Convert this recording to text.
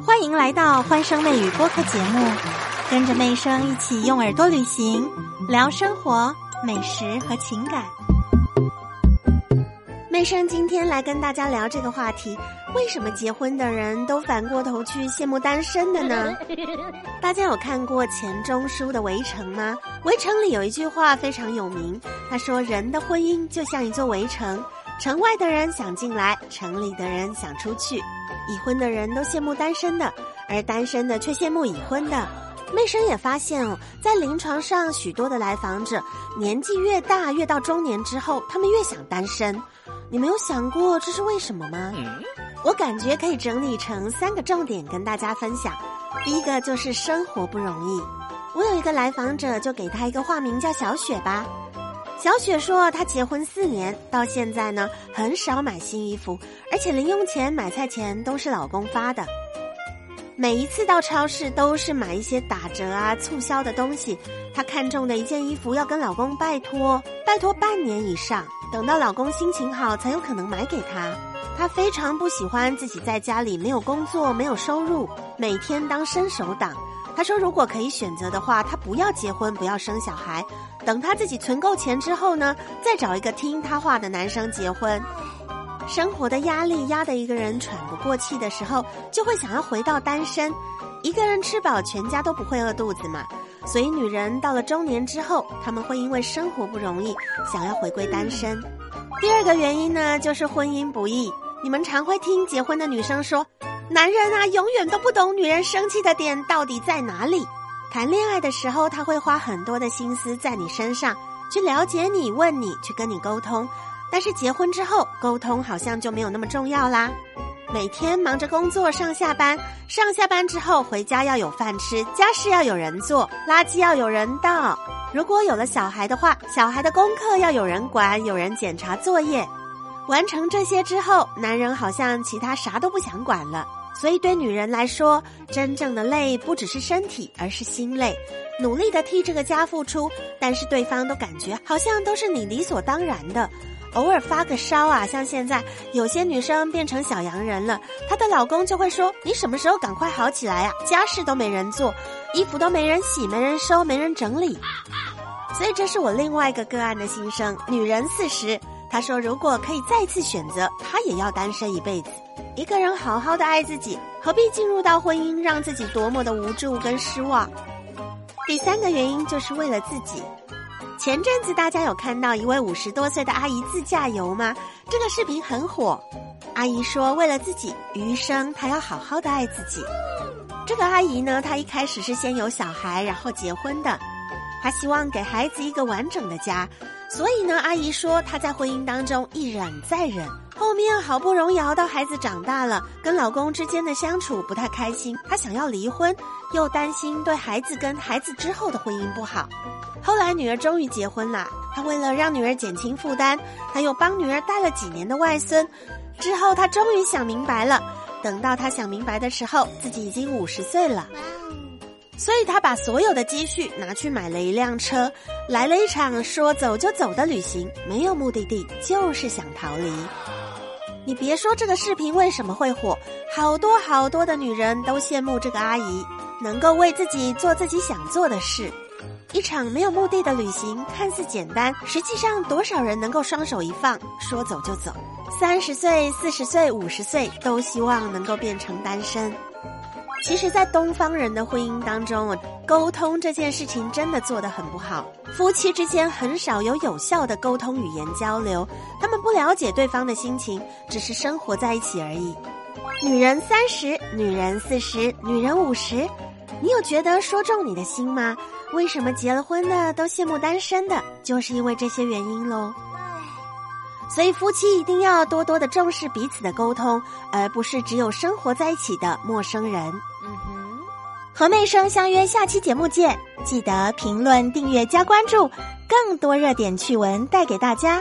欢迎来到欢声妹语播客节目，跟着妹声一起用耳朵旅行，聊生活、美食和情感。妹声今天来跟大家聊这个话题：为什么结婚的人都反过头去羡慕单身的呢？大家有看过钱钟书的《围城》吗？《围城》里有一句话非常有名，他说：“人的婚姻就像一座围城，城外的人想进来，城里的人想出去。已婚的人都羡慕单身的，而单身的却羡慕已婚的。”妹生也发现哦，在临床上，许多的来访者年纪越大，越到中年之后，他们越想单身。你没有想过这是为什么吗？我感觉可以整理成三个重点跟大家分享。第一个就是生活不容易。我有一个来访者，就给他一个化名叫小雪吧。小雪说，她结婚四年到现在呢，很少买新衣服，而且零用钱、买菜钱都是老公发的。每一次到超市都是买一些打折啊、促销的东西。她看中的一件衣服要跟老公拜托，拜托半年以上。等到老公心情好，才有可能买给她。她非常不喜欢自己在家里没有工作、没有收入，每天当伸手党。她说，如果可以选择的话，她不要结婚，不要生小孩，等她自己存够钱之后呢，再找一个听她话的男生结婚。生活的压力压得一个人喘不过气的时候，就会想要回到单身。一个人吃饱，全家都不会饿肚子嘛。所以，女人到了中年之后，他们会因为生活不容易，想要回归单身。第二个原因呢，就是婚姻不易。你们常会听结婚的女生说：“男人啊，永远都不懂女人生气的点到底在哪里。”谈恋爱的时候，他会花很多的心思在你身上，去了解你、问你、去跟你沟通。但是结婚之后，沟通好像就没有那么重要啦。每天忙着工作上下班，上下班之后回家要有饭吃，家事要有人做，垃圾要有人倒。如果有了小孩的话，小孩的功课要有人管，有人检查作业。完成这些之后，男人好像其他啥都不想管了。所以对女人来说，真正的累不只是身体，而是心累。努力的替这个家付出，但是对方都感觉好像都是你理所当然的。偶尔发个烧啊，像现在有些女生变成小洋人了，她的老公就会说：“你什么时候赶快好起来呀？家事都没人做，衣服都没人洗，没人收，没人整理。”所以这是我另外一个个案的心声。女人四十，她说如果可以再次选择，她也要单身一辈子。一个人好好的爱自己，何必进入到婚姻，让自己多么的无助跟失望？第三个原因就是为了自己。前阵子大家有看到一位五十多岁的阿姨自驾游吗？这个视频很火。阿姨说，为了自己，余生她要好好的爱自己。这个阿姨呢，她一开始是先有小孩，然后结婚的。她希望给孩子一个完整的家，所以呢，阿姨说她在婚姻当中一忍再忍。后面好不容易熬到孩子长大了，跟老公之间的相处不太开心，她想要离婚，又担心对孩子跟孩子之后的婚姻不好。后来女儿终于结婚了，她为了让女儿减轻负担，她又帮女儿带了几年的外孙。之后她终于想明白了，等到她想明白的时候，自己已经五十岁了。所以他把所有的积蓄拿去买了一辆车，来了一场说走就走的旅行，没有目的地，就是想逃离。你别说这个视频为什么会火，好多好多的女人都羡慕这个阿姨，能够为自己做自己想做的事。一场没有目的的旅行看似简单，实际上多少人能够双手一放，说走就走？三十岁、四十岁、五十岁都希望能够变成单身。其实，在东方人的婚姻当中，沟通这件事情真的做得很不好。夫妻之间很少有有效的沟通语言交流，他们不了解对方的心情，只是生活在一起而已。女人三十，女人四十，女人五十，你有觉得说中你的心吗？为什么结了婚的都羡慕单身的？就是因为这些原因喽。所以夫妻一定要多多的重视彼此的沟通，而不是只有生活在一起的陌生人。和妹生相约下期节目见，记得评论、订阅、加关注，更多热点趣闻带给大家。